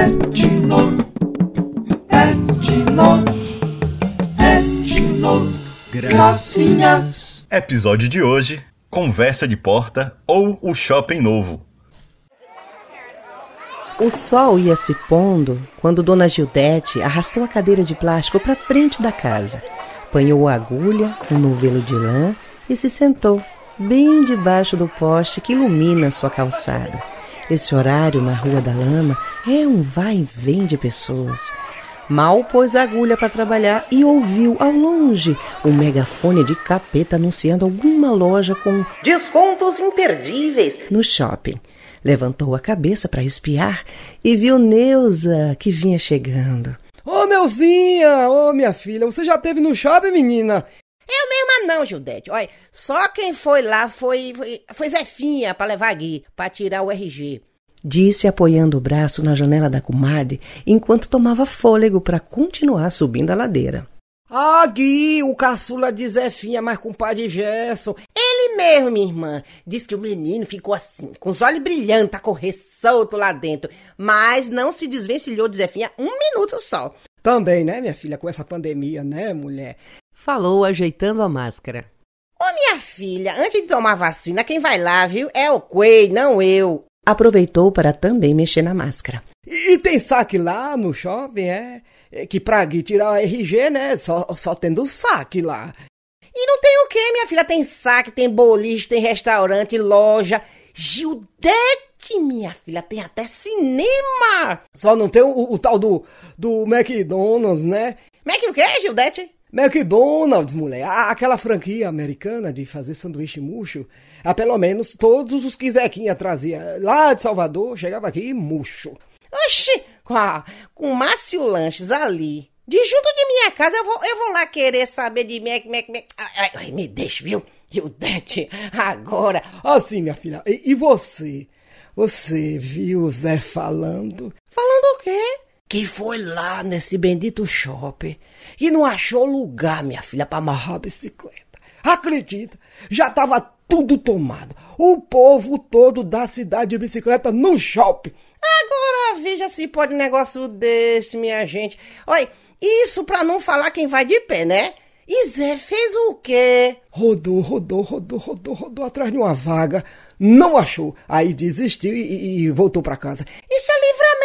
Etno, etno, etno, gracinhas. Episódio de hoje: Conversa de porta ou o shopping novo. O sol ia se pondo quando Dona Gildete arrastou a cadeira de plástico para frente da casa, apanhou a agulha, um novelo de lã e se sentou bem debaixo do poste que ilumina sua calçada. Esse horário na Rua da Lama é um vai e vem de pessoas. Mal pôs a agulha para trabalhar e ouviu ao longe um megafone de capeta anunciando alguma loja com descontos imperdíveis no shopping. Levantou a cabeça para espiar e viu Neuza que vinha chegando. Ô, Neuzinha! Ô, minha filha, você já teve no shopping, menina? Eu mesma não, Gildete. Olha, só quem foi lá foi, foi, foi Zefinha para levar a Gui, para tirar o RG. Disse apoiando o braço na janela da comadre enquanto tomava fôlego para continuar subindo a ladeira. Ah, Gui, o caçula de Zefinha, mas com o pai de Gerson. Ele mesmo, minha irmã. Diz que o menino ficou assim, com os olhos brilhantes, a correr solto lá dentro. Mas não se desvencilhou de Zefinha um minuto só. Também, né, minha filha, com essa pandemia, né, mulher? Falou ajeitando a máscara. Ô, minha filha, antes de tomar vacina, quem vai lá, viu? É o Quei, não eu. Aproveitou para também mexer na máscara. E, e tem saque lá no shopping, é? é que pra Gui tirar o RG, né? Só, só tendo saque lá. E não tem o quê, minha filha? Tem saque, tem boliche, tem restaurante, loja. Gildete, minha filha, tem até cinema. Só não tem o, o tal do, do McDonald's, né? Mac o quê, Gildete? McDonald's, mulher. Ah, aquela franquia americana de fazer sanduíche murcho. Ah, pelo menos todos os que Zequinha trazia lá de Salvador, chegava aqui murcho. Oxi, com, a, com Márcio Lanches ali. De junto de minha casa, eu vou, eu vou lá querer saber de Mac, Mac, Mac. Ai, ai, me deixa, viu? Gildete, agora. Assim, minha filha, e, e você? Você viu o Zé falando? Falando? Que foi lá nesse bendito shopping e não achou lugar, minha filha, para amarrar a bicicleta. Acredita? Já tava tudo tomado. O povo todo da cidade de bicicleta no shopping. Agora veja se pode um negócio desse, minha gente. Olha, isso pra não falar quem vai de pé, né? E Zé fez o quê? Rodou, rodou, rodou, rodou, rodou atrás de uma vaga. Não achou. Aí desistiu e, e voltou para casa. Isso é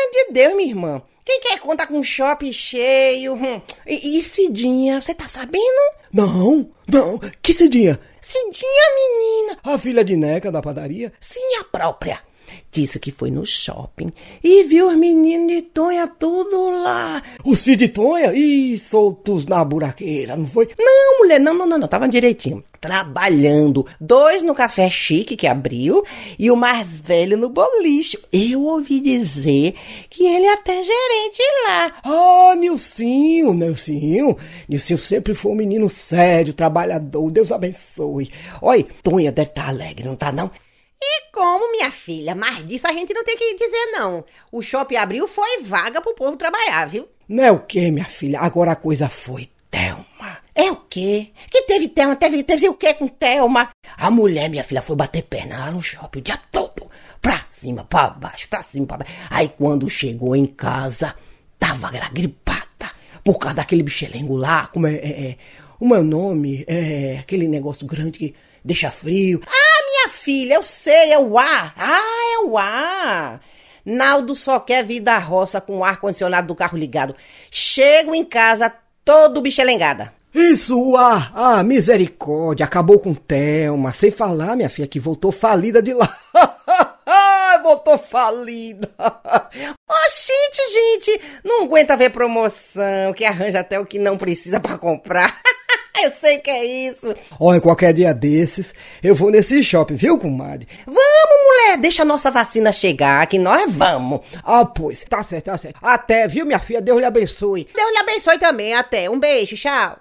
livramento de Deus, minha irmã. Quem quer contar com um shopping cheio? Hum. E, e Cidinha, você tá sabendo? Não, não. Que Cidinha? Cidinha, menina. A filha de Neca da padaria? Sim, a própria. Disse que foi no shopping e viu os meninos de Tonha tudo lá. Os filhos de Tonha? Ih, soltos na buraqueira, não foi? Não, mulher, não, não, não, não. Tava direitinho. Trabalhando. Dois no café chique que abriu e o mais velho no boliche. Eu ouvi dizer que ele é até gerente lá. Ah, Nilcinho, Nilcinho. Nilcinho sempre foi um menino sério, trabalhador. Deus abençoe. Oi, Tonha deve estar tá alegre, não tá não? E como, minha filha? Mas disso a gente não tem que dizer, não. O shopping abriu foi vaga pro povo trabalhar, viu? Não é o quê, minha filha? Agora a coisa foi Thelma. É o quê? Que teve Thelma? Teve, teve o quê com Thelma? A mulher, minha filha, foi bater perna lá no shopping o dia todo. Pra cima, pra baixo, pra cima, pra baixo. Aí quando chegou em casa, tava gripada. Por causa daquele bichelengo lá, como é, é, é o meu nome, é aquele negócio grande que deixa frio. Ah, minha filha, eu sei, é o ar. Ah, é o ar. Naldo só quer vir da roça com o ar-condicionado do carro ligado. Chego em casa todo bichelengada. Isso, ah, ah, misericórdia, acabou com Thelma, sem falar, minha filha, que voltou falida de lá. voltou falida. Oxente, gente, não aguenta ver promoção, que arranja até o que não precisa para comprar. Eu sei que é isso. Olha, qualquer dia desses, eu vou nesse shopping, viu, comadre? Vamos, mulher, deixa a nossa vacina chegar, que nós vamos. Ah, pois, tá certo, tá certo. Até, viu, minha filha? Deus lhe abençoe. Deus lhe abençoe também, até. Um beijo, tchau.